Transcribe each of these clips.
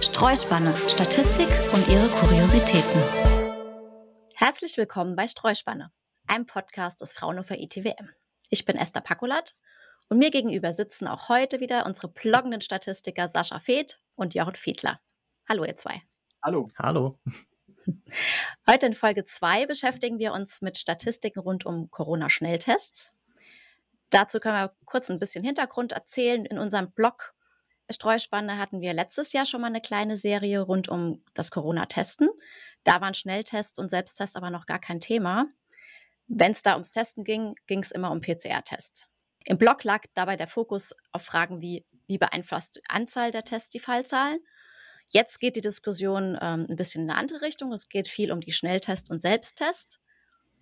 Streuspanne, Statistik und ihre Kuriositäten. Herzlich willkommen bei Streuspanne, einem Podcast des Fraunhofer ITWM. Ich bin Esther Pakulat und mir gegenüber sitzen auch heute wieder unsere bloggenden Statistiker Sascha Feeth und Jochen Fiedler. Hallo ihr zwei. Hallo. Hallo. Heute in Folge 2 beschäftigen wir uns mit Statistiken rund um Corona-Schnelltests. Dazu können wir kurz ein bisschen Hintergrund erzählen. In unserem Blog Streuspanne hatten wir letztes Jahr schon mal eine kleine Serie rund um das Corona-Testen. Da waren Schnelltests und Selbsttests aber noch gar kein Thema. Wenn es da ums Testen ging, ging es immer um PCR-Tests. Im Blog lag dabei der Fokus auf Fragen wie, wie beeinflusst die Anzahl der Tests die Fallzahlen? Jetzt geht die Diskussion ähm, ein bisschen in eine andere Richtung. Es geht viel um die Schnelltest und Selbsttest.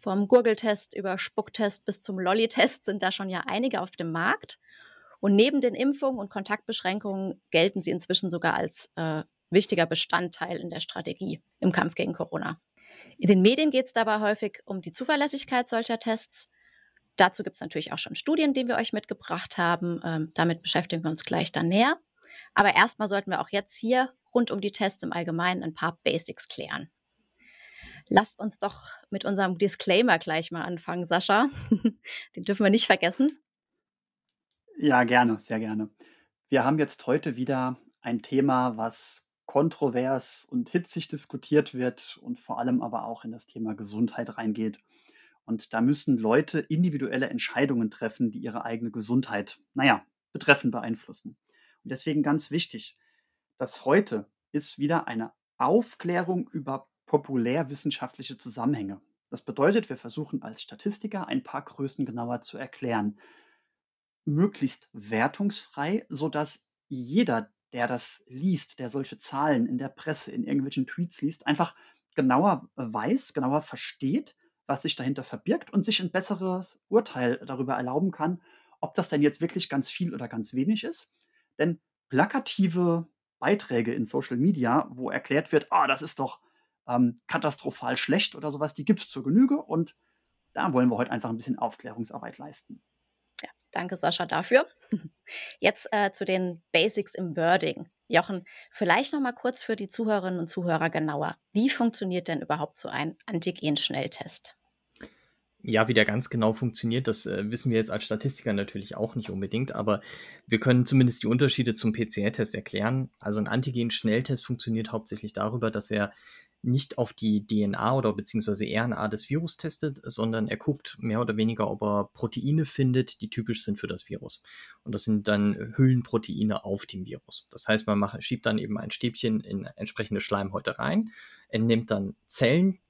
Vom Gurgeltest über Spucktest bis zum Lolli-Test sind da schon ja einige auf dem Markt. Und neben den Impfungen und Kontaktbeschränkungen gelten sie inzwischen sogar als äh, wichtiger Bestandteil in der Strategie im Kampf gegen Corona. In den Medien geht es dabei häufig um die Zuverlässigkeit solcher Tests. Dazu gibt es natürlich auch schon Studien, die wir euch mitgebracht haben. Ähm, damit beschäftigen wir uns gleich dann näher. Aber erstmal sollten wir auch jetzt hier rund um die Tests im Allgemeinen ein paar Basics klären. Lasst uns doch mit unserem Disclaimer gleich mal anfangen, Sascha. Den dürfen wir nicht vergessen. Ja, gerne, sehr gerne. Wir haben jetzt heute wieder ein Thema, was kontrovers und hitzig diskutiert wird und vor allem aber auch in das Thema Gesundheit reingeht. Und da müssen Leute individuelle Entscheidungen treffen, die ihre eigene Gesundheit, naja, betreffen, beeinflussen. Und deswegen ganz wichtig, das heute ist wieder eine Aufklärung über populärwissenschaftliche Zusammenhänge. Das bedeutet, wir versuchen als Statistiker ein paar Größen genauer zu erklären. Möglichst wertungsfrei, sodass jeder, der das liest, der solche Zahlen in der Presse, in irgendwelchen Tweets liest, einfach genauer weiß, genauer versteht, was sich dahinter verbirgt und sich ein besseres Urteil darüber erlauben kann, ob das denn jetzt wirklich ganz viel oder ganz wenig ist. Denn plakative Beiträge in Social Media, wo erklärt wird, ah, das ist doch ähm, katastrophal schlecht oder sowas, die gibt es zur Genüge und da wollen wir heute einfach ein bisschen Aufklärungsarbeit leisten. Ja, danke Sascha dafür. Jetzt äh, zu den Basics im Wording. Jochen, vielleicht noch mal kurz für die Zuhörerinnen und Zuhörer genauer. Wie funktioniert denn überhaupt so ein Antigen-Schnelltest? Ja, wie der ganz genau funktioniert, das äh, wissen wir jetzt als Statistiker natürlich auch nicht unbedingt, aber wir können zumindest die Unterschiede zum PCR-Test erklären. Also ein Antigen-Schnelltest funktioniert hauptsächlich darüber, dass er nicht auf die DNA oder beziehungsweise RNA des Virus testet, sondern er guckt mehr oder weniger, ob er Proteine findet, die typisch sind für das Virus. Und das sind dann Hüllenproteine auf dem Virus. Das heißt, man macht, schiebt dann eben ein Stäbchen in entsprechende Schleimhäute rein, entnimmt dann Zellen,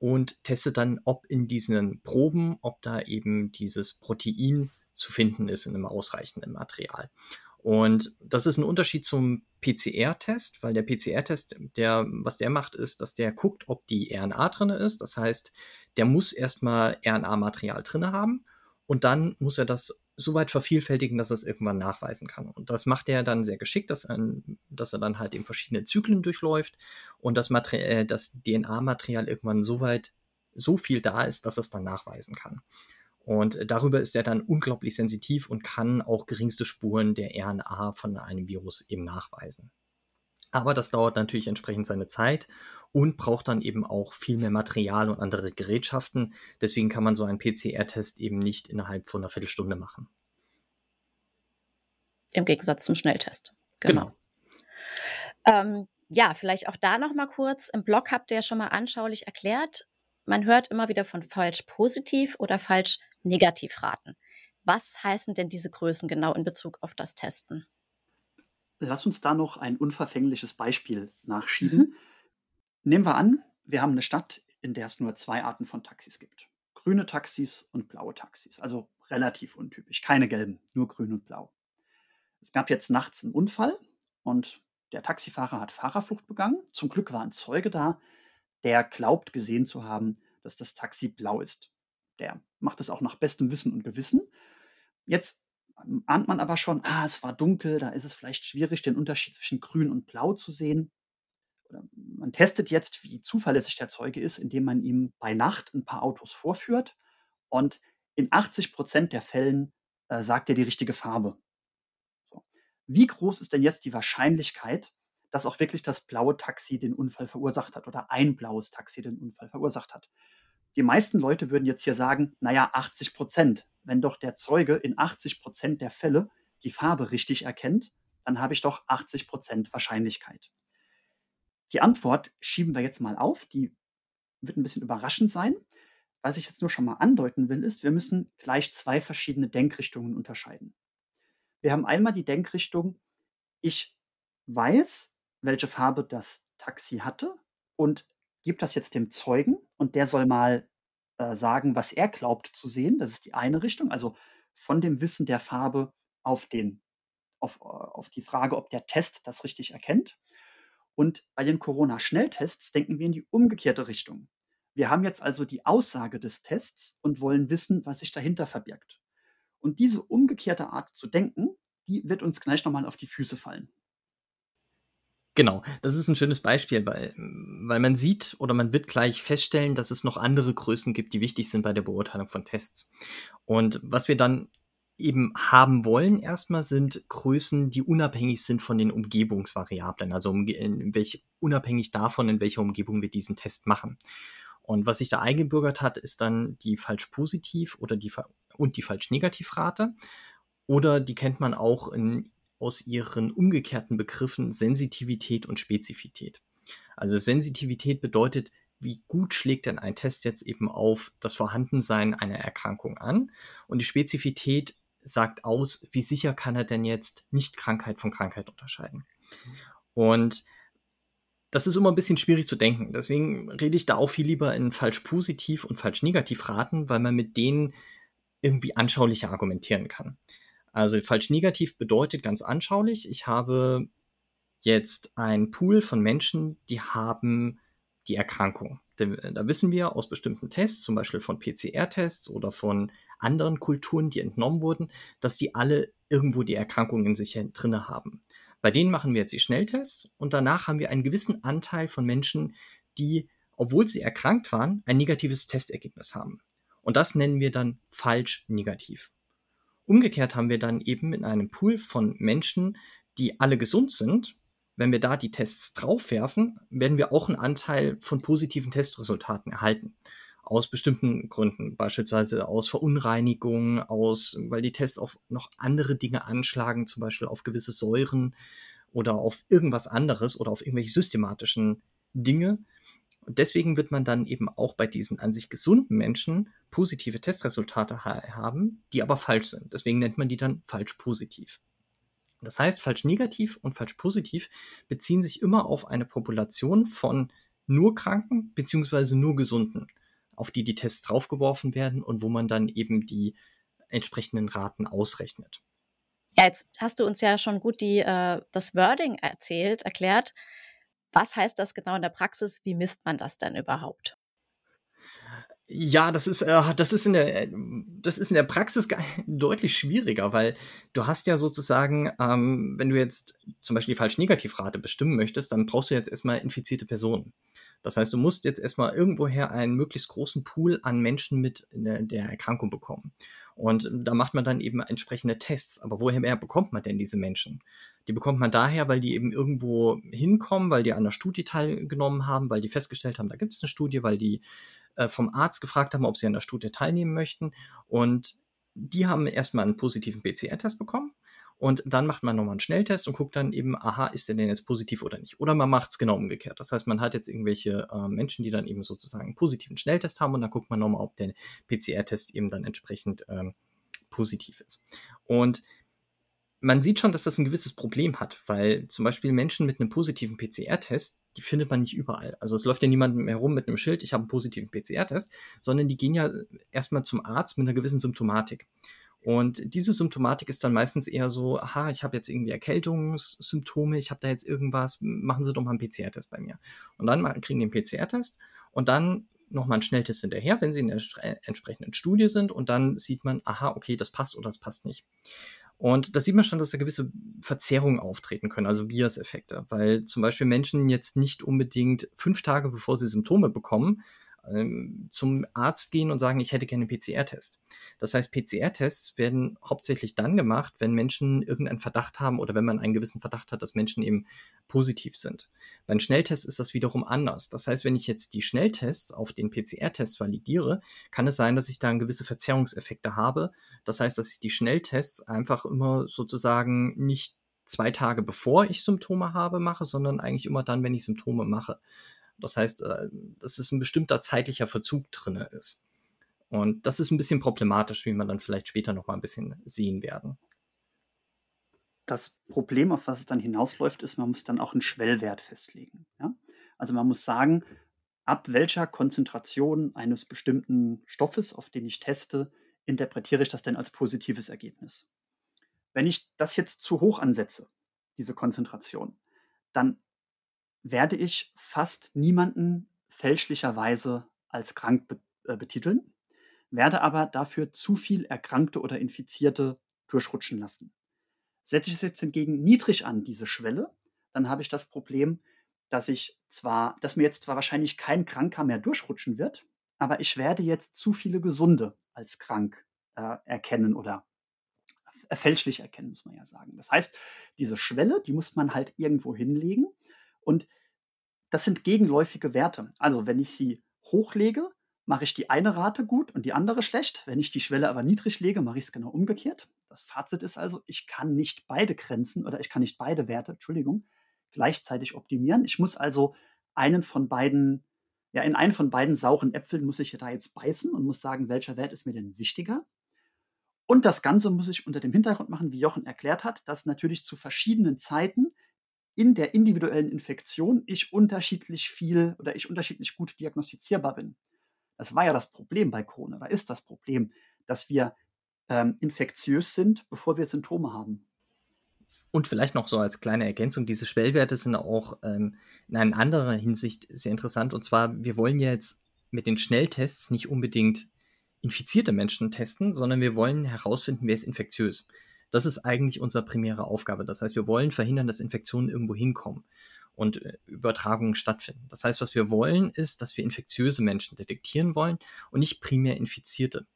und testet dann, ob in diesen Proben, ob da eben dieses Protein zu finden ist in einem ausreichenden Material. Und das ist ein Unterschied zum PCR-Test, weil der PCR-Test, der, was der macht, ist, dass der guckt, ob die RNA drin ist. Das heißt, der muss erstmal RNA-Material drin haben und dann muss er das so weit vervielfältigen, dass er es irgendwann nachweisen kann. Und das macht er dann sehr geschickt, dass, ein, dass er dann halt in verschiedene Zyklen durchläuft und das, äh, das DNA-Material irgendwann so weit, so viel da ist, dass er es dann nachweisen kann. Und darüber ist er dann unglaublich sensitiv und kann auch geringste Spuren der RNA von einem Virus eben nachweisen. Aber das dauert natürlich entsprechend seine Zeit und braucht dann eben auch viel mehr Material und andere Gerätschaften. Deswegen kann man so einen PCR-Test eben nicht innerhalb von einer Viertelstunde machen. Im Gegensatz zum Schnelltest. Genau. genau. Ähm, ja, vielleicht auch da noch mal kurz. Im Blog habt ihr ja schon mal anschaulich erklärt, man hört immer wieder von falsch positiv oder falsch negativ raten. Was heißen denn diese Größen genau in Bezug auf das Testen? Lass uns da noch ein unverfängliches Beispiel nachschieben. Mhm. Nehmen wir an, wir haben eine Stadt, in der es nur zwei Arten von Taxis gibt. Grüne Taxis und blaue Taxis. Also relativ untypisch. Keine gelben, nur grün und blau. Es gab jetzt nachts einen Unfall und der Taxifahrer hat Fahrerflucht begangen. Zum Glück war ein Zeuge da, der glaubt gesehen zu haben, dass das Taxi blau ist. Der macht es auch nach bestem Wissen und Gewissen. Jetzt ahnt man aber schon, ah, es war dunkel, da ist es vielleicht schwierig, den Unterschied zwischen grün und blau zu sehen. Man testet jetzt, wie zuverlässig der Zeuge ist, indem man ihm bei Nacht ein paar Autos vorführt und in 80 Prozent der Fällen äh, sagt er die richtige Farbe. So. wie groß ist denn jetzt die Wahrscheinlichkeit, dass auch wirklich das blaue Taxi den Unfall verursacht hat oder ein blaues Taxi den Unfall verursacht hat? Die meisten Leute würden jetzt hier sagen, naja, 80 Prozent. Wenn doch der Zeuge in 80 Prozent der Fälle die Farbe richtig erkennt, dann habe ich doch 80 Prozent Wahrscheinlichkeit. Die Antwort schieben wir jetzt mal auf, die wird ein bisschen überraschend sein. Was ich jetzt nur schon mal andeuten will, ist, wir müssen gleich zwei verschiedene Denkrichtungen unterscheiden. Wir haben einmal die Denkrichtung, ich weiß, welche Farbe das Taxi hatte und gebe das jetzt dem Zeugen und der soll mal äh, sagen, was er glaubt zu sehen. Das ist die eine Richtung, also von dem Wissen der Farbe auf, den, auf, äh, auf die Frage, ob der Test das richtig erkennt. Und bei den Corona-Schnelltests denken wir in die umgekehrte Richtung. Wir haben jetzt also die Aussage des Tests und wollen wissen, was sich dahinter verbirgt. Und diese umgekehrte Art zu denken, die wird uns gleich nochmal auf die Füße fallen. Genau, das ist ein schönes Beispiel, weil, weil man sieht oder man wird gleich feststellen, dass es noch andere Größen gibt, die wichtig sind bei der Beurteilung von Tests. Und was wir dann eben haben wollen erstmal sind Größen, die unabhängig sind von den Umgebungsvariablen, also in welch, unabhängig davon, in welcher Umgebung wir diesen Test machen. Und was sich da eingebürgert hat, ist dann die falsch-positiv oder die und die falsch-negativ-Rate. Oder die kennt man auch in, aus ihren umgekehrten Begriffen Sensitivität und Spezifität. Also Sensitivität bedeutet, wie gut schlägt denn ein Test jetzt eben auf das Vorhandensein einer Erkrankung an? Und die Spezifität sagt aus, wie sicher kann er denn jetzt nicht Krankheit von Krankheit unterscheiden. Und das ist immer ein bisschen schwierig zu denken. Deswegen rede ich da auch viel lieber in falsch positiv und falsch negativ raten, weil man mit denen irgendwie anschaulicher argumentieren kann. Also falsch negativ bedeutet ganz anschaulich, ich habe jetzt einen Pool von Menschen, die haben die Erkrankung. Da wissen wir aus bestimmten Tests, zum Beispiel von PCR-Tests oder von anderen Kulturen, die entnommen wurden, dass die alle irgendwo die Erkrankung in sich drinne haben. Bei denen machen wir jetzt die Schnelltests und danach haben wir einen gewissen Anteil von Menschen, die, obwohl sie erkrankt waren, ein negatives Testergebnis haben. Und das nennen wir dann falsch negativ. Umgekehrt haben wir dann eben in einem Pool von Menschen, die alle gesund sind, wenn wir da die Tests draufwerfen, werden wir auch einen Anteil von positiven Testresultaten erhalten aus bestimmten Gründen, beispielsweise aus Verunreinigung, aus, weil die Tests auf noch andere Dinge anschlagen, zum Beispiel auf gewisse Säuren oder auf irgendwas anderes oder auf irgendwelche systematischen Dinge. Und deswegen wird man dann eben auch bei diesen an sich gesunden Menschen positive Testresultate ha haben, die aber falsch sind. Deswegen nennt man die dann falsch positiv. Das heißt, falsch negativ und falsch positiv beziehen sich immer auf eine Population von nur Kranken bzw. nur Gesunden auf die die Tests draufgeworfen werden und wo man dann eben die entsprechenden Raten ausrechnet. Ja, jetzt hast du uns ja schon gut die, äh, das Wording erzählt, erklärt. Was heißt das genau in der Praxis? Wie misst man das denn überhaupt? Ja, das ist, äh, das ist in der, das ist in der Praxis deutlich schwieriger, weil du hast ja sozusagen, ähm, wenn du jetzt zum Beispiel die Falsch-Negativ-Rate bestimmen möchtest, dann brauchst du jetzt erstmal infizierte Personen. Das heißt, du musst jetzt erstmal irgendwoher einen möglichst großen Pool an Menschen mit der Erkrankung bekommen. Und da macht man dann eben entsprechende Tests. Aber woher bekommt man denn diese Menschen? Die bekommt man daher, weil die eben irgendwo hinkommen, weil die an einer Studie teilgenommen haben, weil die festgestellt haben, da gibt es eine Studie, weil die äh, vom Arzt gefragt haben, ob sie an der Studie teilnehmen möchten. Und die haben erstmal einen positiven PCR-Test bekommen und dann macht man nochmal einen Schnelltest und guckt dann eben, aha, ist der denn jetzt positiv oder nicht? Oder man macht es genau umgekehrt. Das heißt, man hat jetzt irgendwelche äh, Menschen, die dann eben sozusagen einen positiven Schnelltest haben und dann guckt man nochmal, ob der PCR-Test eben dann entsprechend ähm, positiv ist. Und man sieht schon, dass das ein gewisses Problem hat, weil zum Beispiel Menschen mit einem positiven PCR-Test, die findet man nicht überall. Also es läuft ja niemand herum mit einem Schild, ich habe einen positiven PCR-Test, sondern die gehen ja erstmal zum Arzt mit einer gewissen Symptomatik. Und diese Symptomatik ist dann meistens eher so, aha, ich habe jetzt irgendwie Erkältungssymptome, ich habe da jetzt irgendwas, machen Sie doch mal einen PCR-Test bei mir. Und dann kriegen einen PCR-Test und dann nochmal einen Schnelltest hinterher, wenn sie in der entsprechenden Studie sind und dann sieht man, aha, okay, das passt oder das passt nicht. Und da sieht man schon, dass da gewisse Verzerrungen auftreten können, also Bias-Effekte, weil zum Beispiel Menschen jetzt nicht unbedingt fünf Tage bevor sie Symptome bekommen, zum Arzt gehen und sagen, ich hätte gerne PCR-Test. Das heißt, PCR-Tests werden hauptsächlich dann gemacht, wenn Menschen irgendeinen Verdacht haben oder wenn man einen gewissen Verdacht hat, dass Menschen eben positiv sind. Bei einem Schnelltest ist das wiederum anders. Das heißt, wenn ich jetzt die Schnelltests auf den PCR-Test validiere, kann es sein, dass ich da gewisse Verzerrungseffekte habe. Das heißt, dass ich die Schnelltests einfach immer sozusagen nicht zwei Tage bevor ich Symptome habe mache, sondern eigentlich immer dann, wenn ich Symptome mache. Das heißt, äh, dass es ein bestimmter zeitlicher Verzug drin ist. Und das ist ein bisschen problematisch, wie wir dann vielleicht später noch mal ein bisschen sehen werden. Das Problem, auf was es dann hinausläuft, ist, man muss dann auch einen Schwellwert festlegen. Ja? Also man muss sagen, ab welcher Konzentration eines bestimmten Stoffes, auf den ich teste, interpretiere ich das denn als positives Ergebnis. Wenn ich das jetzt zu hoch ansetze, diese Konzentration, dann werde ich fast niemanden fälschlicherweise als krank äh, betiteln, werde aber dafür zu viel Erkrankte oder Infizierte durchrutschen lassen. Setze ich es jetzt hingegen niedrig an, diese Schwelle, dann habe ich das Problem, dass ich zwar, dass mir jetzt zwar wahrscheinlich kein Kranker mehr durchrutschen wird, aber ich werde jetzt zu viele Gesunde als krank äh, erkennen oder fälschlich erkennen, muss man ja sagen. Das heißt, diese Schwelle, die muss man halt irgendwo hinlegen und das sind gegenläufige Werte. Also wenn ich sie hochlege, mache ich die eine Rate gut und die andere schlecht. Wenn ich die Schwelle aber niedrig lege, mache ich es genau umgekehrt. Das Fazit ist also, ich kann nicht beide Grenzen oder ich kann nicht beide Werte, Entschuldigung, gleichzeitig optimieren. Ich muss also einen von beiden, ja, in einen von beiden sauren Äpfeln muss ich da jetzt beißen und muss sagen, welcher Wert ist mir denn wichtiger? Und das Ganze muss ich unter dem Hintergrund machen, wie Jochen erklärt hat, dass natürlich zu verschiedenen Zeiten in der individuellen Infektion ich unterschiedlich viel oder ich unterschiedlich gut diagnostizierbar bin. Das war ja das Problem bei Corona, da ist das Problem, dass wir ähm, infektiös sind, bevor wir Symptome haben. Und vielleicht noch so als kleine Ergänzung, diese Schwellwerte sind auch ähm, in einer anderen Hinsicht sehr interessant. Und zwar, wir wollen ja jetzt mit den Schnelltests nicht unbedingt infizierte Menschen testen, sondern wir wollen herausfinden, wer ist infektiös. Das ist eigentlich unsere primäre Aufgabe. Das heißt, wir wollen verhindern, dass Infektionen irgendwo hinkommen und äh, Übertragungen stattfinden. Das heißt, was wir wollen, ist, dass wir infektiöse Menschen detektieren wollen und nicht primär Infizierte.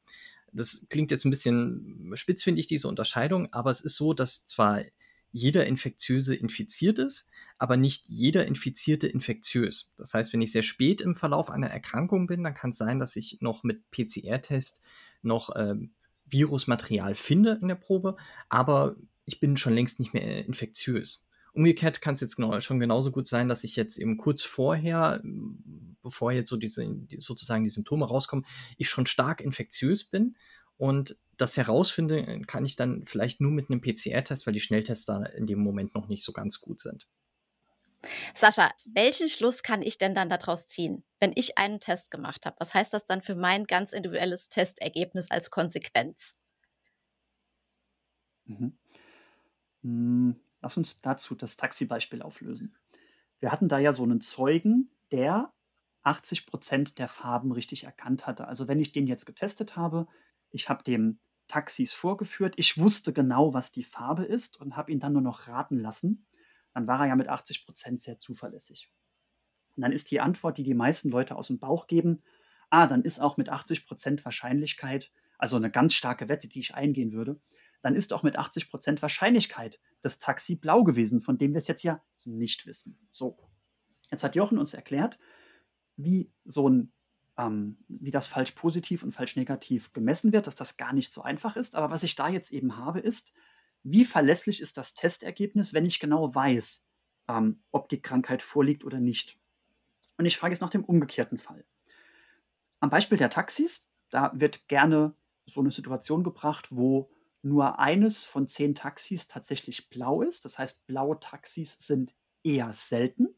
Das klingt jetzt ein bisschen spitzfindig, diese Unterscheidung, aber es ist so, dass zwar jeder Infektiöse infiziert ist, aber nicht jeder Infizierte infektiös. Das heißt, wenn ich sehr spät im Verlauf einer Erkrankung bin, dann kann es sein, dass ich noch mit PCR-Test noch ähm, Virusmaterial finde in der Probe, aber ich bin schon längst nicht mehr infektiös. Umgekehrt kann es jetzt genau, schon genauso gut sein, dass ich jetzt eben kurz vorher, bevor jetzt so diese, sozusagen die Symptome rauskommen, ich schon stark infektiös bin und das herausfinden kann ich dann vielleicht nur mit einem PCR-Test, weil die Schnelltests da in dem Moment noch nicht so ganz gut sind. Sascha, welchen Schluss kann ich denn dann daraus ziehen, wenn ich einen Test gemacht habe? Was heißt das dann für mein ganz individuelles Testergebnis als Konsequenz? Mhm. Hm, lass uns dazu das Taxi-Beispiel auflösen. Wir hatten da ja so einen Zeugen, der 80 Prozent der Farben richtig erkannt hatte. Also wenn ich den jetzt getestet habe, ich habe dem Taxis vorgeführt, ich wusste genau, was die Farbe ist und habe ihn dann nur noch raten lassen, dann war er ja mit 80 Prozent sehr zuverlässig. Und dann ist die Antwort, die die meisten Leute aus dem Bauch geben, ah, dann ist auch mit 80 Prozent Wahrscheinlichkeit, also eine ganz starke Wette, die ich eingehen würde, dann ist auch mit 80 Prozent Wahrscheinlichkeit das Taxi blau gewesen, von dem wir es jetzt ja nicht wissen. So, jetzt hat Jochen uns erklärt, wie so ein ähm, wie das falsch positiv und falsch negativ gemessen wird, dass das gar nicht so einfach ist. Aber was ich da jetzt eben habe, ist, wie verlässlich ist das Testergebnis, wenn ich genau weiß, ähm, ob die Krankheit vorliegt oder nicht. Und ich frage jetzt nach dem umgekehrten Fall. Am Beispiel der Taxis, da wird gerne so eine Situation gebracht, wo nur eines von zehn Taxis tatsächlich blau ist. Das heißt, blaue Taxis sind eher selten.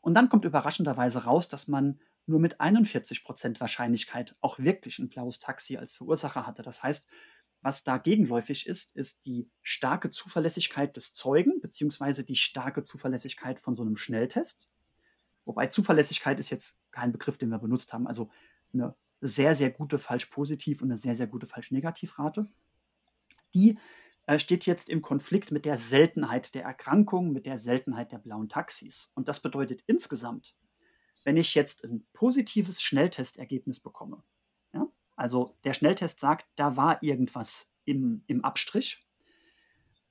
Und dann kommt überraschenderweise raus, dass man nur mit 41% Wahrscheinlichkeit auch wirklich ein blaues Taxi als Verursacher hatte. Das heißt, was da gegenläufig ist, ist die starke Zuverlässigkeit des Zeugen, beziehungsweise die starke Zuverlässigkeit von so einem Schnelltest. Wobei Zuverlässigkeit ist jetzt kein Begriff, den wir benutzt haben. Also eine sehr, sehr gute Falsch-Positiv- und eine sehr, sehr gute Falsch-Negativ-Rate. Die äh, steht jetzt im Konflikt mit der Seltenheit der Erkrankung, mit der Seltenheit der blauen Taxis. Und das bedeutet insgesamt, wenn ich jetzt ein positives Schnelltestergebnis bekomme, also der Schnelltest sagt, da war irgendwas im, im Abstrich,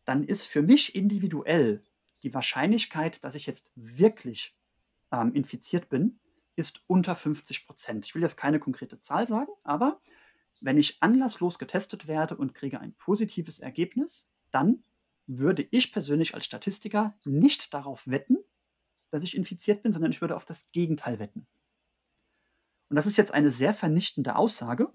dann ist für mich individuell die Wahrscheinlichkeit, dass ich jetzt wirklich ähm, infiziert bin, ist unter 50 Prozent. Ich will jetzt keine konkrete Zahl sagen, aber wenn ich anlasslos getestet werde und kriege ein positives Ergebnis, dann würde ich persönlich als Statistiker nicht darauf wetten, dass ich infiziert bin, sondern ich würde auf das Gegenteil wetten. Und das ist jetzt eine sehr vernichtende Aussage.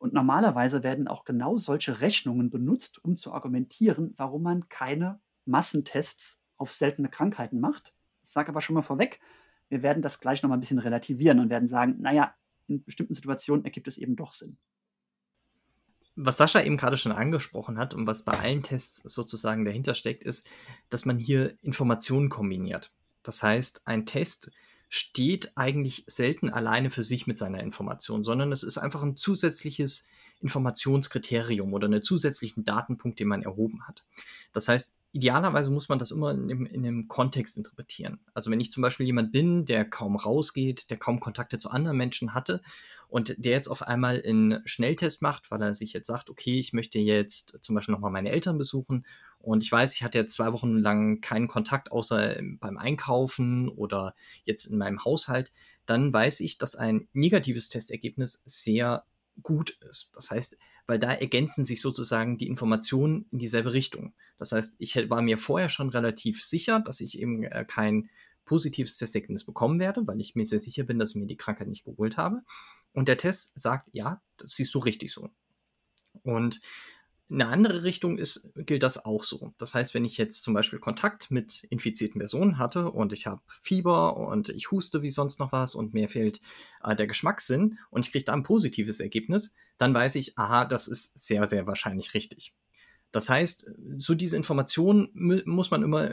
Und normalerweise werden auch genau solche Rechnungen benutzt, um zu argumentieren, warum man keine Massentests auf seltene Krankheiten macht. Ich sage aber schon mal vorweg, wir werden das gleich noch mal ein bisschen relativieren und werden sagen, naja, in bestimmten Situationen ergibt es eben doch Sinn. Was Sascha eben gerade schon angesprochen hat und was bei allen Tests sozusagen dahinter steckt, ist, dass man hier Informationen kombiniert. Das heißt, ein Test steht eigentlich selten alleine für sich mit seiner Information, sondern es ist einfach ein zusätzliches Informationskriterium oder einen zusätzlichen Datenpunkt, den man erhoben hat. Das heißt, idealerweise muss man das immer in, in einem Kontext interpretieren. Also wenn ich zum Beispiel jemand bin, der kaum rausgeht, der kaum Kontakte zu anderen Menschen hatte und der jetzt auf einmal einen Schnelltest macht, weil er sich jetzt sagt, okay, ich möchte jetzt zum Beispiel nochmal meine Eltern besuchen und ich weiß, ich hatte jetzt zwei Wochen lang keinen Kontakt außer beim Einkaufen oder jetzt in meinem Haushalt, dann weiß ich, dass ein negatives Testergebnis sehr gut ist. Das heißt, weil da ergänzen sich sozusagen die Informationen in dieselbe Richtung. Das heißt, ich war mir vorher schon relativ sicher, dass ich eben äh, kein positives Testergebnis bekommen werde, weil ich mir sehr sicher bin, dass ich mir die Krankheit nicht geholt habe. Und der Test sagt, ja, das siehst du richtig so. Und in eine andere Richtung ist, gilt das auch so. Das heißt, wenn ich jetzt zum Beispiel Kontakt mit infizierten Personen hatte und ich habe Fieber und ich huste wie sonst noch was und mir fehlt äh, der Geschmackssinn und ich kriege da ein positives Ergebnis, dann weiß ich, aha, das ist sehr, sehr wahrscheinlich richtig. Das heißt, so diese Informationen muss man immer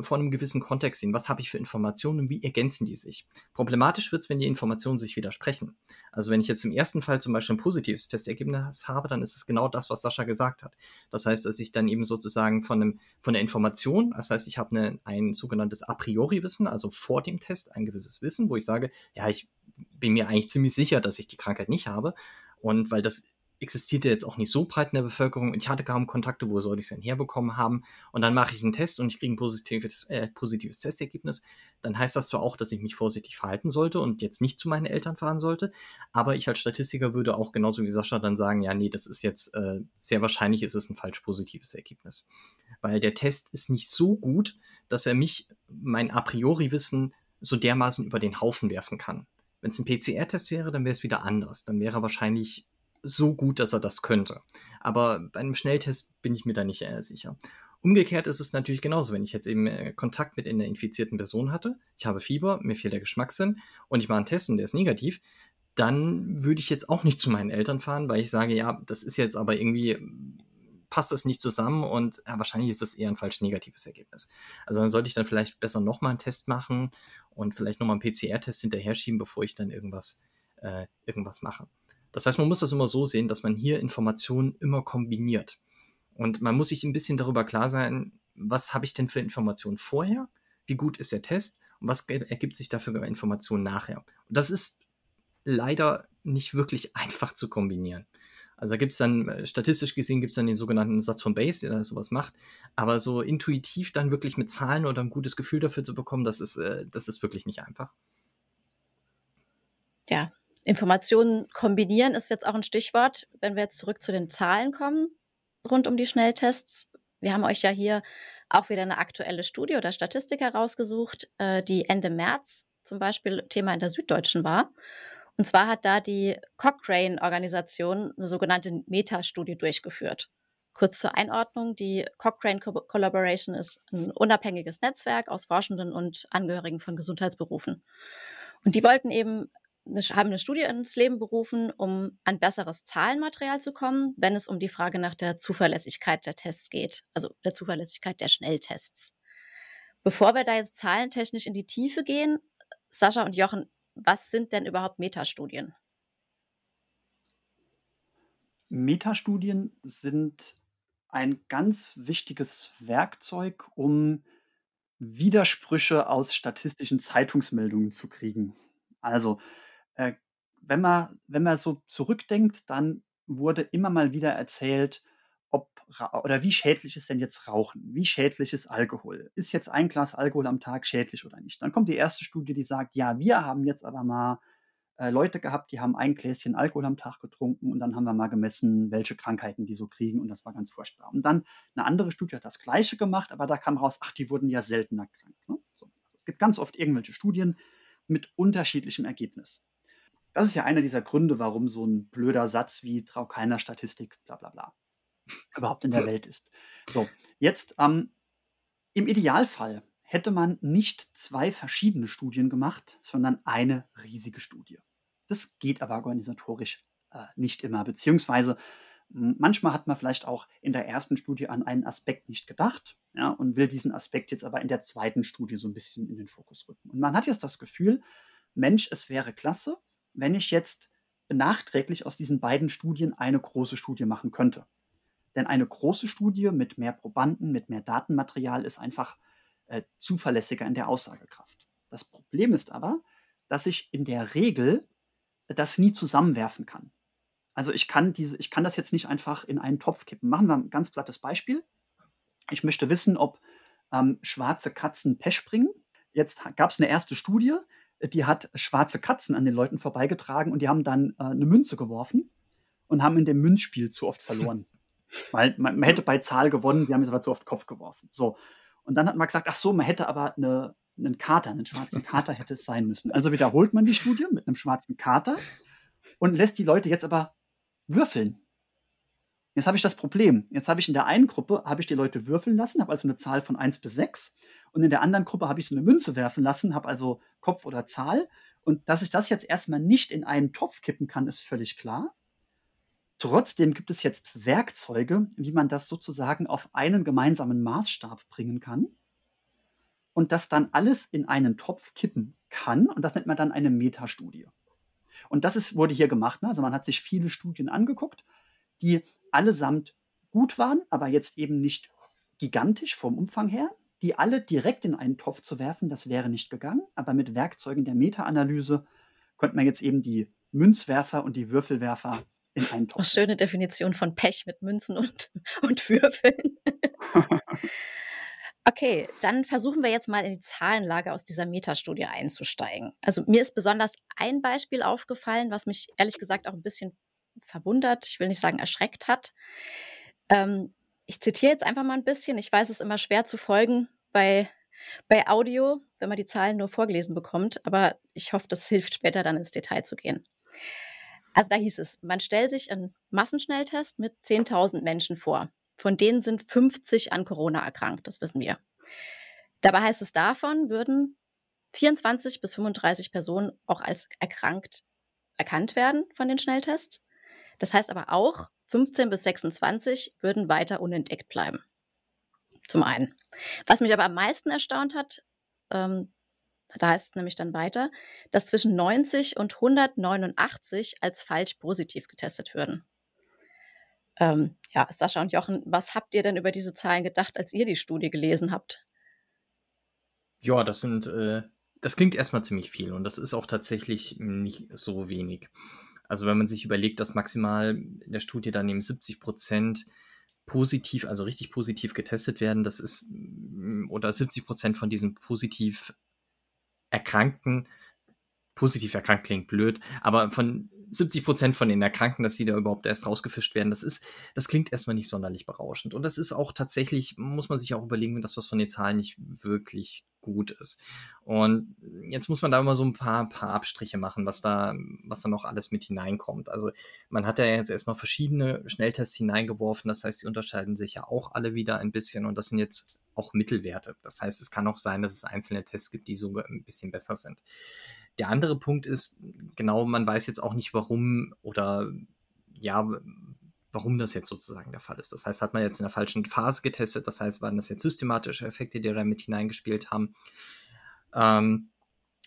vor einem gewissen Kontext sehen. Was habe ich für Informationen und wie ergänzen die sich? Problematisch wird es, wenn die Informationen sich widersprechen. Also wenn ich jetzt im ersten Fall zum Beispiel ein positives Testergebnis habe, dann ist es genau das, was Sascha gesagt hat. Das heißt, dass ich dann eben sozusagen von, einem, von der Information, das heißt, ich habe eine, ein sogenanntes A priori-Wissen, also vor dem Test ein gewisses Wissen, wo ich sage, ja, ich bin mir eigentlich ziemlich sicher, dass ich die Krankheit nicht habe. Und weil das existierte jetzt auch nicht so breit in der Bevölkerung. Ich hatte kaum Kontakte, wo soll ich es denn herbekommen haben? Und dann mache ich einen Test und ich kriege ein positives, äh, positives Testergebnis. Dann heißt das zwar auch, dass ich mich vorsichtig verhalten sollte und jetzt nicht zu meinen Eltern fahren sollte, aber ich als Statistiker würde auch genauso wie Sascha dann sagen, ja, nee, das ist jetzt äh, sehr wahrscheinlich, ist es ein falsch positives Ergebnis. Weil der Test ist nicht so gut, dass er mich, mein A priori-Wissen, so dermaßen über den Haufen werfen kann. Wenn es ein PCR-Test wäre, dann wäre es wieder anders. Dann wäre er wahrscheinlich so gut, dass er das könnte. Aber bei einem Schnelltest bin ich mir da nicht äh, sicher. Umgekehrt ist es natürlich genauso, wenn ich jetzt eben äh, Kontakt mit einer infizierten Person hatte, ich habe Fieber, mir fehlt der Geschmackssinn und ich mache einen Test und der ist negativ, dann würde ich jetzt auch nicht zu meinen Eltern fahren, weil ich sage, ja, das ist jetzt aber irgendwie, passt das nicht zusammen und ja, wahrscheinlich ist das eher ein falsch negatives Ergebnis. Also dann sollte ich dann vielleicht besser nochmal einen Test machen und vielleicht nochmal einen PCR-Test hinterher schieben, bevor ich dann irgendwas, äh, irgendwas mache. Das heißt, man muss das immer so sehen, dass man hier Informationen immer kombiniert. Und man muss sich ein bisschen darüber klar sein, was habe ich denn für Informationen vorher? Wie gut ist der Test? Und was ergibt sich dafür für Informationen nachher? Und das ist leider nicht wirklich einfach zu kombinieren. Also da gibt es dann, äh, statistisch gesehen, gibt es dann den sogenannten Satz von Base, der sowas macht. Aber so intuitiv dann wirklich mit Zahlen oder ein gutes Gefühl dafür zu bekommen, das ist, äh, das ist wirklich nicht einfach. Ja, Informationen kombinieren ist jetzt auch ein Stichwort, wenn wir jetzt zurück zu den Zahlen kommen rund um die Schnelltests. Wir haben euch ja hier auch wieder eine aktuelle Studie oder Statistik herausgesucht, äh, die Ende März zum Beispiel Thema in der Süddeutschen war. Und zwar hat da die Cochrane-Organisation eine sogenannte Metastudie durchgeführt. Kurz zur Einordnung, die Cochrane Collaboration ist ein unabhängiges Netzwerk aus Forschenden und Angehörigen von Gesundheitsberufen. Und die wollten eben haben eine Studie ins Leben berufen, um an besseres Zahlenmaterial zu kommen, wenn es um die Frage nach der Zuverlässigkeit der Tests geht, also der Zuverlässigkeit der Schnelltests. Bevor wir da jetzt zahlentechnisch in die Tiefe gehen, Sascha und Jochen, was sind denn überhaupt Metastudien? Metastudien sind ein ganz wichtiges Werkzeug, um Widersprüche aus statistischen Zeitungsmeldungen zu kriegen. Also, äh, wenn man, wenn man so zurückdenkt, dann wurde immer mal wieder erzählt, ob oder wie schädlich ist denn jetzt Rauchen? Wie schädlich ist Alkohol? Ist jetzt ein Glas Alkohol am Tag schädlich oder nicht? Dann kommt die erste Studie, die sagt, ja, wir haben jetzt aber mal äh, Leute gehabt, die haben ein Gläschen Alkohol am Tag getrunken und dann haben wir mal gemessen, welche Krankheiten die so kriegen und das war ganz furchtbar. Und dann eine andere Studie hat das Gleiche gemacht, aber da kam raus, ach, die wurden ja seltener krank. Ne? So. Es gibt ganz oft irgendwelche Studien mit unterschiedlichem Ergebnis. Das ist ja einer dieser Gründe, warum so ein blöder Satz wie trau keiner Statistik, bla bla bla, überhaupt in der Welt ist. So, jetzt ähm, im Idealfall hätte man nicht zwei verschiedene Studien gemacht, sondern eine riesige Studie. Das geht aber organisatorisch äh, nicht immer, beziehungsweise manchmal hat man vielleicht auch in der ersten Studie an einen Aspekt nicht gedacht ja, und will diesen Aspekt jetzt aber in der zweiten Studie so ein bisschen in den Fokus rücken. Und man hat jetzt das Gefühl, Mensch, es wäre klasse, wenn ich jetzt nachträglich aus diesen beiden Studien eine große Studie machen könnte. Denn eine große Studie mit mehr Probanden, mit mehr Datenmaterial ist einfach äh, zuverlässiger in der Aussagekraft. Das Problem ist aber, dass ich in der Regel das nie zusammenwerfen kann. Also ich kann diese, ich kann das jetzt nicht einfach in einen Topf kippen. Machen wir ein ganz plattes Beispiel. Ich möchte wissen, ob ähm, schwarze Katzen Pech bringen. Jetzt gab es eine erste Studie, die hat schwarze Katzen an den Leuten vorbeigetragen und die haben dann äh, eine Münze geworfen und haben in dem Münzspiel zu oft verloren. Weil man, man, hätte bei Zahl gewonnen, sie haben jetzt aber zu oft Kopf geworfen. So. Und dann hat man gesagt, ach so, man hätte aber eine, einen Kater, einen schwarzen Kater hätte es sein müssen. Also wiederholt man die Studie mit einem schwarzen Kater und lässt die Leute jetzt aber würfeln. Jetzt habe ich das Problem. Jetzt habe ich in der einen Gruppe habe ich die Leute würfeln lassen, habe also eine Zahl von 1 bis 6 und in der anderen Gruppe habe ich so eine Münze werfen lassen, habe also Kopf oder Zahl und dass ich das jetzt erstmal nicht in einen Topf kippen kann, ist völlig klar. Trotzdem gibt es jetzt Werkzeuge, wie man das sozusagen auf einen gemeinsamen Maßstab bringen kann und das dann alles in einen Topf kippen kann. Und das nennt man dann eine Metastudie. Und das ist, wurde hier gemacht. Ne? Also man hat sich viele Studien angeguckt, die allesamt gut waren, aber jetzt eben nicht gigantisch vom Umfang her. Die alle direkt in einen Topf zu werfen, das wäre nicht gegangen. Aber mit Werkzeugen der Meta-Analyse könnte man jetzt eben die Münzwerfer und die Würfelwerfer in einen Topf. Oh, schöne Definition von Pech mit Münzen und, und Würfeln. Okay, dann versuchen wir jetzt mal in die Zahlenlage aus dieser Metastudie einzusteigen. Also mir ist besonders ein Beispiel aufgefallen, was mich ehrlich gesagt auch ein bisschen verwundert, ich will nicht sagen erschreckt hat. Ähm, ich zitiere jetzt einfach mal ein bisschen. Ich weiß, es ist immer schwer zu folgen bei, bei Audio, wenn man die Zahlen nur vorgelesen bekommt, aber ich hoffe, das hilft später dann ins Detail zu gehen. Also da hieß es, man stellt sich einen Massenschnelltest mit 10.000 Menschen vor. Von denen sind 50 an Corona erkrankt, das wissen wir. Dabei heißt es, davon würden 24 bis 35 Personen auch als erkrankt erkannt werden von den Schnelltests. Das heißt aber auch, 15 bis 26 würden weiter unentdeckt bleiben. Zum einen. Was mich aber am meisten erstaunt hat, ähm, da heißt es nämlich dann weiter, dass zwischen 90 und 189 als falsch positiv getestet würden. Ähm, ja, Sascha und Jochen, was habt ihr denn über diese Zahlen gedacht, als ihr die Studie gelesen habt? Ja, das sind, äh, das klingt erstmal ziemlich viel und das ist auch tatsächlich nicht so wenig. Also wenn man sich überlegt, dass maximal in der Studie dann eben 70 Prozent positiv, also richtig positiv getestet werden, das ist, mm, oder 70 Prozent von diesen positiv Erkrankten, positiv erkrankt klingt blöd, aber von 70 Prozent von den Erkrankten, dass die da überhaupt erst rausgefischt werden, das ist, das klingt erstmal nicht sonderlich berauschend. Und das ist auch tatsächlich, muss man sich auch überlegen, wenn das was von den Zahlen nicht wirklich gut ist. Und jetzt muss man da immer so ein paar, paar Abstriche machen, was da, was da noch alles mit hineinkommt. Also man hat ja jetzt erstmal verschiedene Schnelltests hineingeworfen, das heißt, die unterscheiden sich ja auch alle wieder ein bisschen und das sind jetzt auch Mittelwerte. Das heißt, es kann auch sein, dass es einzelne Tests gibt, die sogar ein bisschen besser sind. Der andere Punkt ist, genau, man weiß jetzt auch nicht, warum oder ja, warum das jetzt sozusagen der Fall ist. Das heißt, hat man jetzt in der falschen Phase getestet, das heißt, waren das jetzt systematische Effekte, die da mit hineingespielt haben. Ähm,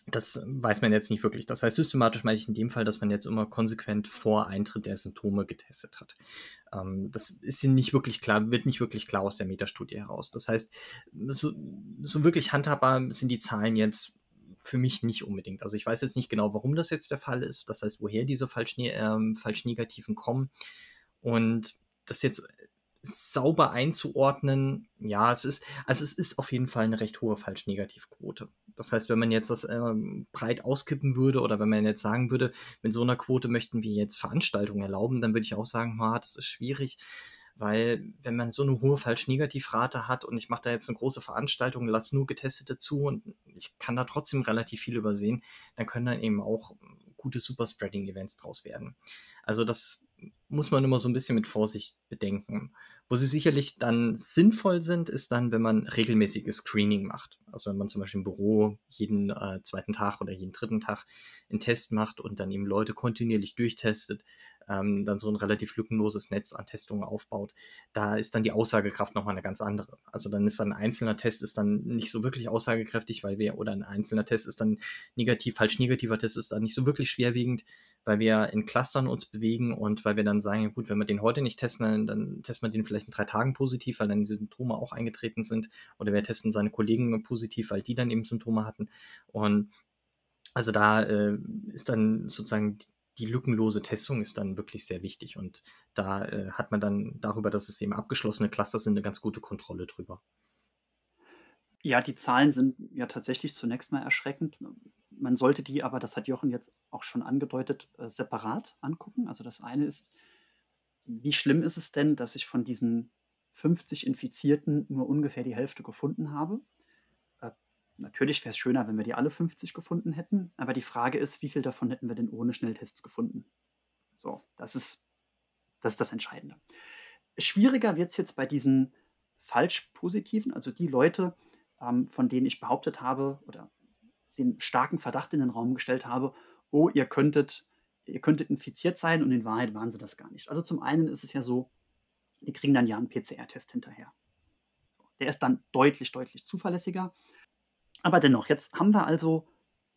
das weiß man jetzt nicht wirklich. Das heißt, systematisch meine ich in dem Fall, dass man jetzt immer konsequent vor Eintritt der Symptome getestet hat. Ähm, das ist nicht wirklich klar, wird nicht wirklich klar aus der Metastudie heraus. Das heißt, so, so wirklich handhabbar sind die Zahlen jetzt für mich nicht unbedingt. Also ich weiß jetzt nicht genau, warum das jetzt der Fall ist. Das heißt, woher diese falsch, ähm, falsch negativen kommen. Und das jetzt sauber einzuordnen, ja, es ist, also es ist auf jeden Fall eine recht hohe Falsch-Negativ-Quote. Das heißt, wenn man jetzt das ähm, breit auskippen würde oder wenn man jetzt sagen würde, mit so einer Quote möchten wir jetzt Veranstaltungen erlauben, dann würde ich auch sagen, ha, das ist schwierig, weil wenn man so eine hohe Falsch-Negativ-Rate hat und ich mache da jetzt eine große Veranstaltung, lasse nur Getestete zu und ich kann da trotzdem relativ viel übersehen, dann können dann eben auch gute Superspreading-Events draus werden. Also das muss man immer so ein bisschen mit Vorsicht bedenken. Wo sie sicherlich dann sinnvoll sind, ist dann, wenn man regelmäßiges Screening macht. Also wenn man zum Beispiel im Büro jeden äh, zweiten Tag oder jeden dritten Tag einen Test macht und dann eben Leute kontinuierlich durchtestet, ähm, dann so ein relativ lückenloses Netz an Testungen aufbaut, da ist dann die Aussagekraft nochmal eine ganz andere. Also dann ist dann ein einzelner Test ist dann nicht so wirklich aussagekräftig, weil wir, oder ein einzelner Test ist dann negativ, falsch negativer Test ist dann nicht so wirklich schwerwiegend, weil wir in Clustern uns bewegen und weil wir dann sagen, gut, wenn wir den heute nicht testen, dann, dann testen wir den vielleicht in drei Tagen positiv, weil dann die Symptome auch eingetreten sind. Oder wir testen seine Kollegen positiv, weil die dann eben Symptome hatten. Und also da äh, ist dann sozusagen die lückenlose Testung ist dann wirklich sehr wichtig. Und da äh, hat man dann darüber, dass es eben abgeschlossene Cluster sind, eine ganz gute Kontrolle drüber. Ja, die Zahlen sind ja tatsächlich zunächst mal erschreckend. Man sollte die aber, das hat Jochen jetzt auch schon angedeutet, äh, separat angucken. Also das eine ist, wie schlimm ist es denn, dass ich von diesen 50 Infizierten nur ungefähr die Hälfte gefunden habe? Äh, natürlich wäre es schöner, wenn wir die alle 50 gefunden hätten, aber die Frage ist, wie viel davon hätten wir denn ohne Schnelltests gefunden? So, das ist das, ist das Entscheidende. Schwieriger wird es jetzt bei diesen falsch positiven, also die Leute, ähm, von denen ich behauptet habe oder den starken Verdacht in den Raum gestellt habe, oh, ihr könntet, ihr könntet infiziert sein und in Wahrheit waren sie das gar nicht. Also zum einen ist es ja so, die kriegen dann ja einen PCR-Test hinterher. Der ist dann deutlich, deutlich zuverlässiger. Aber dennoch, jetzt haben wir also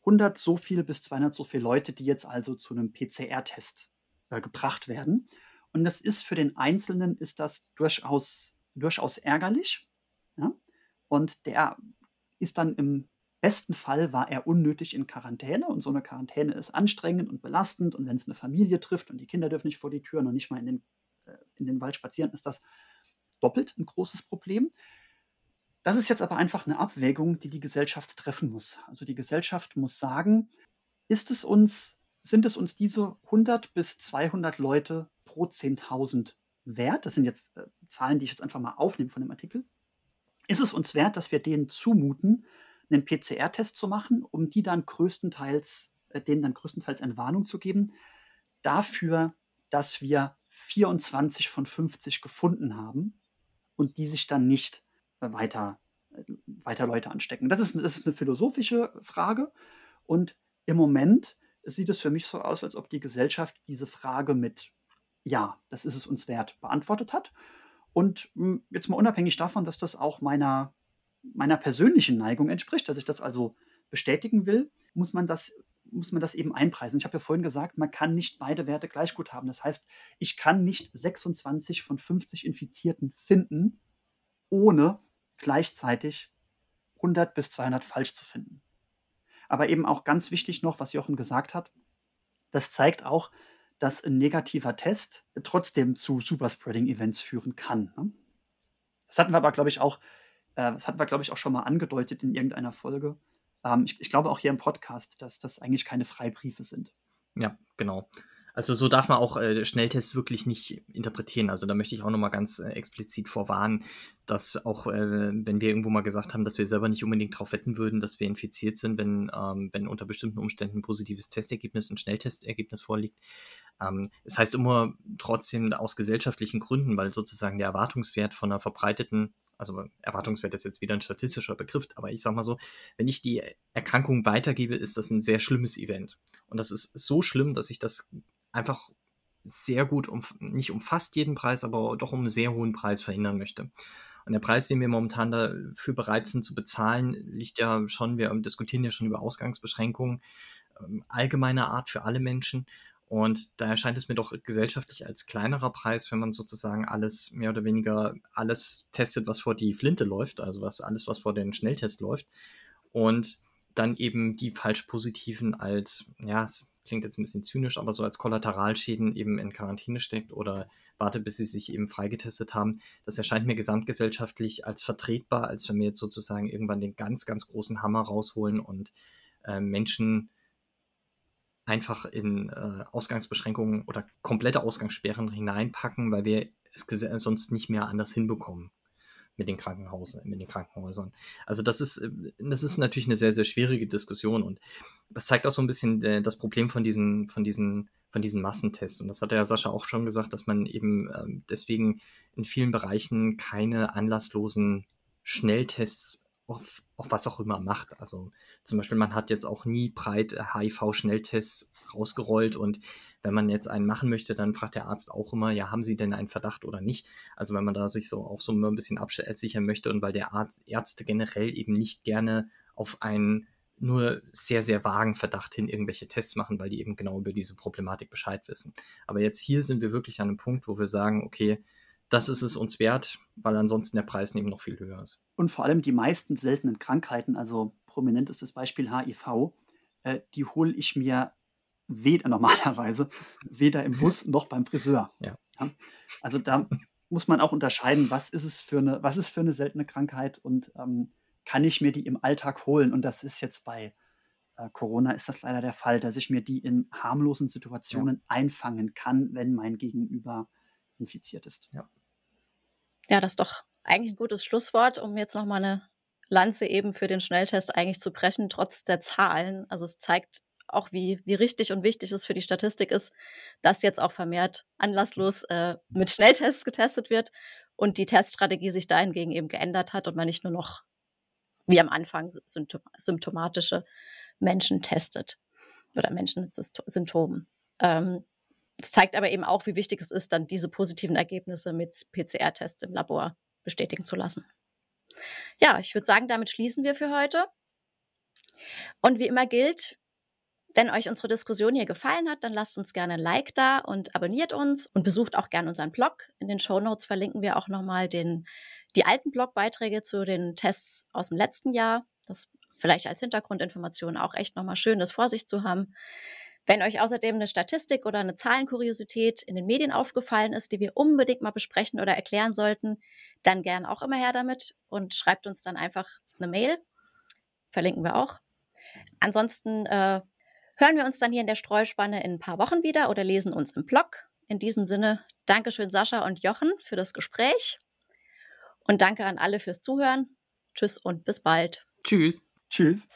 100 so viel bis 200 so viele Leute, die jetzt also zu einem PCR-Test äh, gebracht werden. Und das ist für den Einzelnen ist das durchaus, durchaus ärgerlich. Ja? Und der ist dann im besten Fall war er unnötig in Quarantäne und so eine Quarantäne ist anstrengend und belastend und wenn es eine Familie trifft und die Kinder dürfen nicht vor die Tür, noch nicht mal in den, äh, in den Wald spazieren, ist das doppelt ein großes Problem. Das ist jetzt aber einfach eine Abwägung, die die Gesellschaft treffen muss. Also die Gesellschaft muss sagen, ist es uns, sind es uns diese 100 bis 200 Leute pro 10.000 wert? Das sind jetzt äh, Zahlen, die ich jetzt einfach mal aufnehme von dem Artikel. Ist es uns wert, dass wir denen zumuten, einen PCR-Test zu machen, um die dann größtenteils, äh, denen dann größtenteils eine Warnung zu geben, dafür, dass wir 24 von 50 gefunden haben und die sich dann nicht weiter, äh, weiter Leute anstecken. Das ist, das ist eine philosophische Frage und im Moment sieht es für mich so aus, als ob die Gesellschaft diese Frage mit Ja, das ist es uns wert beantwortet hat. Und hm, jetzt mal unabhängig davon, dass das auch meiner meiner persönlichen Neigung entspricht, dass ich das also bestätigen will, muss man das muss man das eben einpreisen. Ich habe ja vorhin gesagt, man kann nicht beide Werte gleich gut haben. Das heißt, ich kann nicht 26 von 50 Infizierten finden, ohne gleichzeitig 100 bis 200 falsch zu finden. Aber eben auch ganz wichtig noch, was Jochen gesagt hat, das zeigt auch, dass ein negativer Test trotzdem zu Superspreading-Events führen kann. Ne? Das hatten wir aber, glaube ich, auch äh, das hatten wir, glaube ich, auch schon mal angedeutet in irgendeiner Folge. Ähm, ich, ich glaube auch hier im Podcast, dass das eigentlich keine Freibriefe sind. Ja, genau. Also so darf man auch äh, Schnelltests wirklich nicht interpretieren. Also da möchte ich auch nochmal ganz äh, explizit vorwarnen, dass auch, äh, wenn wir irgendwo mal gesagt haben, dass wir selber nicht unbedingt darauf wetten würden, dass wir infiziert sind, wenn, ähm, wenn unter bestimmten Umständen ein positives Testergebnis, ein Schnelltestergebnis vorliegt. Ähm, es heißt immer trotzdem aus gesellschaftlichen Gründen, weil sozusagen der Erwartungswert von einer verbreiteten also Erwartungswert ist jetzt wieder ein statistischer Begriff, aber ich sag mal so, wenn ich die Erkrankung weitergebe, ist das ein sehr schlimmes Event. Und das ist so schlimm, dass ich das einfach sehr gut, um, nicht um fast jeden Preis, aber doch um einen sehr hohen Preis verhindern möchte. Und der Preis, den wir momentan dafür bereit sind zu bezahlen, liegt ja schon, wir diskutieren ja schon über Ausgangsbeschränkungen ähm, allgemeiner Art für alle Menschen. Und da erscheint es mir doch gesellschaftlich als kleinerer Preis, wenn man sozusagen alles mehr oder weniger alles testet, was vor die Flinte läuft, also was alles, was vor den Schnelltest läuft. Und dann eben die falsch positiven als, ja, es klingt jetzt ein bisschen zynisch, aber so als Kollateralschäden eben in Quarantäne steckt oder wartet, bis sie sich eben freigetestet haben. Das erscheint mir gesamtgesellschaftlich als vertretbar, als wenn wir jetzt sozusagen irgendwann den ganz, ganz großen Hammer rausholen und äh, Menschen einfach in äh, Ausgangsbeschränkungen oder komplette Ausgangssperren hineinpacken, weil wir es sonst nicht mehr anders hinbekommen mit den Krankenhausen, mit den Krankenhäusern. Also das ist, äh, das ist natürlich eine sehr, sehr schwierige Diskussion und das zeigt auch so ein bisschen äh, das Problem von diesen, von diesen, von diesen Massentests. Und das hat ja Sascha auch schon gesagt, dass man eben ähm, deswegen in vielen Bereichen keine anlasslosen Schnelltests auf, auf was auch immer macht. Also zum Beispiel, man hat jetzt auch nie breit HIV-Schnelltests rausgerollt und wenn man jetzt einen machen möchte, dann fragt der Arzt auch immer, ja, haben Sie denn einen Verdacht oder nicht? Also wenn man da sich so auch so ein bisschen absichern möchte und weil der Arzt, Ärzte generell eben nicht gerne auf einen nur sehr, sehr vagen Verdacht hin irgendwelche Tests machen, weil die eben genau über diese Problematik Bescheid wissen. Aber jetzt hier sind wir wirklich an einem Punkt, wo wir sagen, okay, das ist es uns wert, weil ansonsten der Preis eben noch viel höher ist. Und vor allem die meisten seltenen Krankheiten, also prominent ist das Beispiel HIV, äh, die hole ich mir weder normalerweise weder im Bus noch beim Friseur. Ja. Ja? Also da muss man auch unterscheiden, was ist es für eine, was ist für eine seltene Krankheit und ähm, kann ich mir die im Alltag holen? Und das ist jetzt bei äh, Corona ist das leider der Fall, dass ich mir die in harmlosen Situationen ja. einfangen kann, wenn mein Gegenüber infiziert ist. Ja. Ja, das ist doch eigentlich ein gutes Schlusswort, um jetzt nochmal eine Lanze eben für den Schnelltest eigentlich zu brechen, trotz der Zahlen. Also es zeigt auch, wie, wie richtig und wichtig es für die Statistik ist, dass jetzt auch vermehrt anlasslos äh, mit Schnelltests getestet wird und die Teststrategie sich dahingegen eben geändert hat und man nicht nur noch wie am Anfang symptomatische Menschen testet oder Menschen mit Symptomen. Ähm, das zeigt aber eben auch, wie wichtig es ist, dann diese positiven Ergebnisse mit PCR-Tests im Labor bestätigen zu lassen. Ja, ich würde sagen, damit schließen wir für heute. Und wie immer gilt, wenn euch unsere Diskussion hier gefallen hat, dann lasst uns gerne ein Like da und abonniert uns und besucht auch gerne unseren Blog. In den Show Notes verlinken wir auch nochmal den, die alten Blogbeiträge zu den Tests aus dem letzten Jahr. Das vielleicht als Hintergrundinformation auch echt nochmal schön, das vor sich zu haben. Wenn euch außerdem eine Statistik oder eine Zahlenkuriosität in den Medien aufgefallen ist, die wir unbedingt mal besprechen oder erklären sollten, dann gern auch immer her damit und schreibt uns dann einfach eine Mail. Verlinken wir auch. Ansonsten äh, hören wir uns dann hier in der Streuspanne in ein paar Wochen wieder oder lesen uns im Blog. In diesem Sinne, Dankeschön Sascha und Jochen für das Gespräch und danke an alle fürs Zuhören. Tschüss und bis bald. Tschüss. Tschüss.